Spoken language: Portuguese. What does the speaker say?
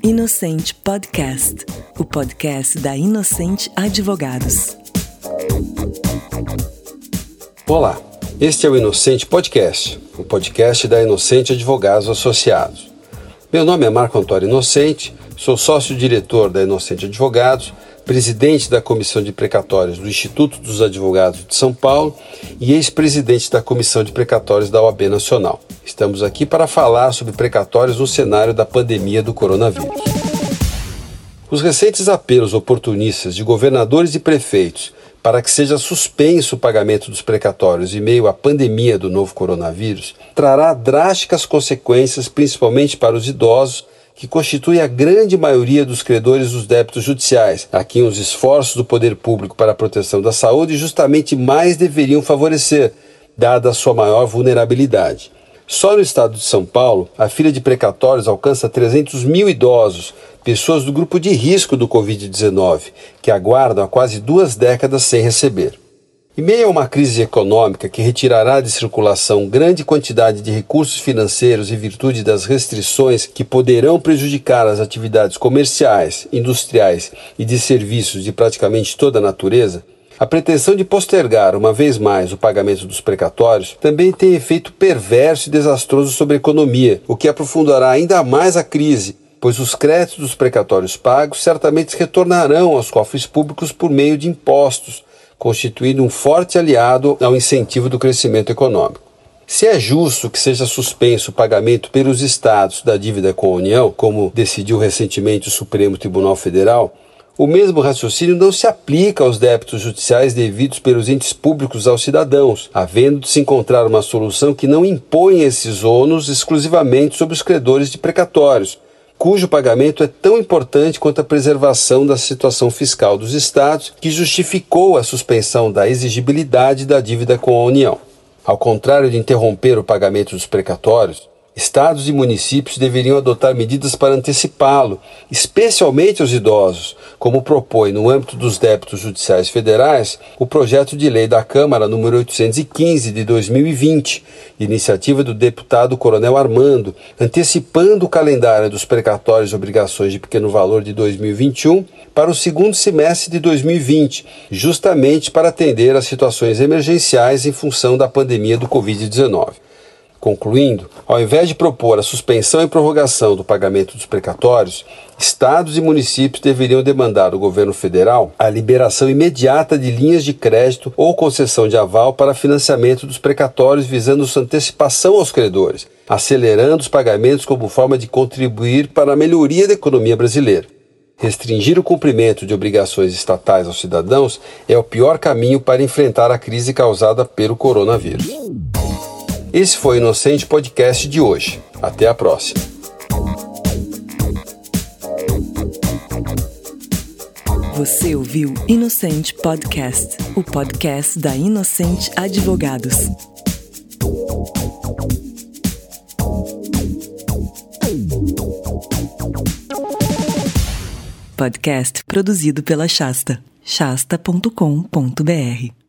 Inocente Podcast, o podcast da Inocente Advogados. Olá, este é o Inocente Podcast, o podcast da Inocente Advogados Associados. Meu nome é Marco Antônio Inocente, sou sócio-diretor da Inocente Advogados presidente da Comissão de Precatórios do Instituto dos Advogados de São Paulo e ex-presidente da Comissão de Precatórios da OAB Nacional. Estamos aqui para falar sobre precatórios no cenário da pandemia do coronavírus. Os recentes apelos oportunistas de governadores e prefeitos para que seja suspenso o pagamento dos precatórios em meio à pandemia do novo coronavírus trará drásticas consequências, principalmente para os idosos que constitui a grande maioria dos credores dos débitos judiciais, a quem os esforços do poder público para a proteção da saúde justamente mais deveriam favorecer, dada a sua maior vulnerabilidade. Só no estado de São Paulo, a fila de precatórios alcança 300 mil idosos, pessoas do grupo de risco do Covid-19, que aguardam há quase duas décadas sem receber. Em meio a uma crise econômica que retirará de circulação grande quantidade de recursos financeiros em virtude das restrições que poderão prejudicar as atividades comerciais, industriais e de serviços de praticamente toda a natureza, a pretensão de postergar uma vez mais o pagamento dos precatórios também tem efeito perverso e desastroso sobre a economia, o que aprofundará ainda mais a crise, pois os créditos dos precatórios pagos certamente retornarão aos cofres públicos por meio de impostos constituindo um forte aliado ao incentivo do crescimento econômico. Se é justo que seja suspenso o pagamento pelos estados da dívida com a União, como decidiu recentemente o Supremo Tribunal Federal, o mesmo raciocínio não se aplica aos débitos judiciais devidos pelos entes públicos aos cidadãos, havendo de se encontrar uma solução que não impõe esses ônus exclusivamente sobre os credores de precatórios, cujo pagamento é tão importante quanto a preservação da situação fiscal dos Estados, que justificou a suspensão da exigibilidade da dívida com a União. Ao contrário de interromper o pagamento dos precatórios, Estados e municípios deveriam adotar medidas para antecipá-lo, especialmente os idosos, como propõe, no âmbito dos débitos judiciais federais, o projeto de lei da Câmara número 815 de 2020, iniciativa do deputado Coronel Armando, antecipando o calendário dos precatórios e obrigações de pequeno valor de 2021 para o segundo semestre de 2020, justamente para atender às situações emergenciais em função da pandemia do Covid-19. Concluindo, ao invés de propor a suspensão e prorrogação do pagamento dos precatórios, estados e municípios deveriam demandar ao governo federal a liberação imediata de linhas de crédito ou concessão de aval para financiamento dos precatórios visando sua antecipação aos credores, acelerando os pagamentos como forma de contribuir para a melhoria da economia brasileira. Restringir o cumprimento de obrigações estatais aos cidadãos é o pior caminho para enfrentar a crise causada pelo coronavírus. Esse foi o Inocente Podcast de hoje. Até a próxima. Você ouviu Inocente Podcast, o podcast da Inocente Advogados. Podcast produzido pela Shasta, shasta.com.br.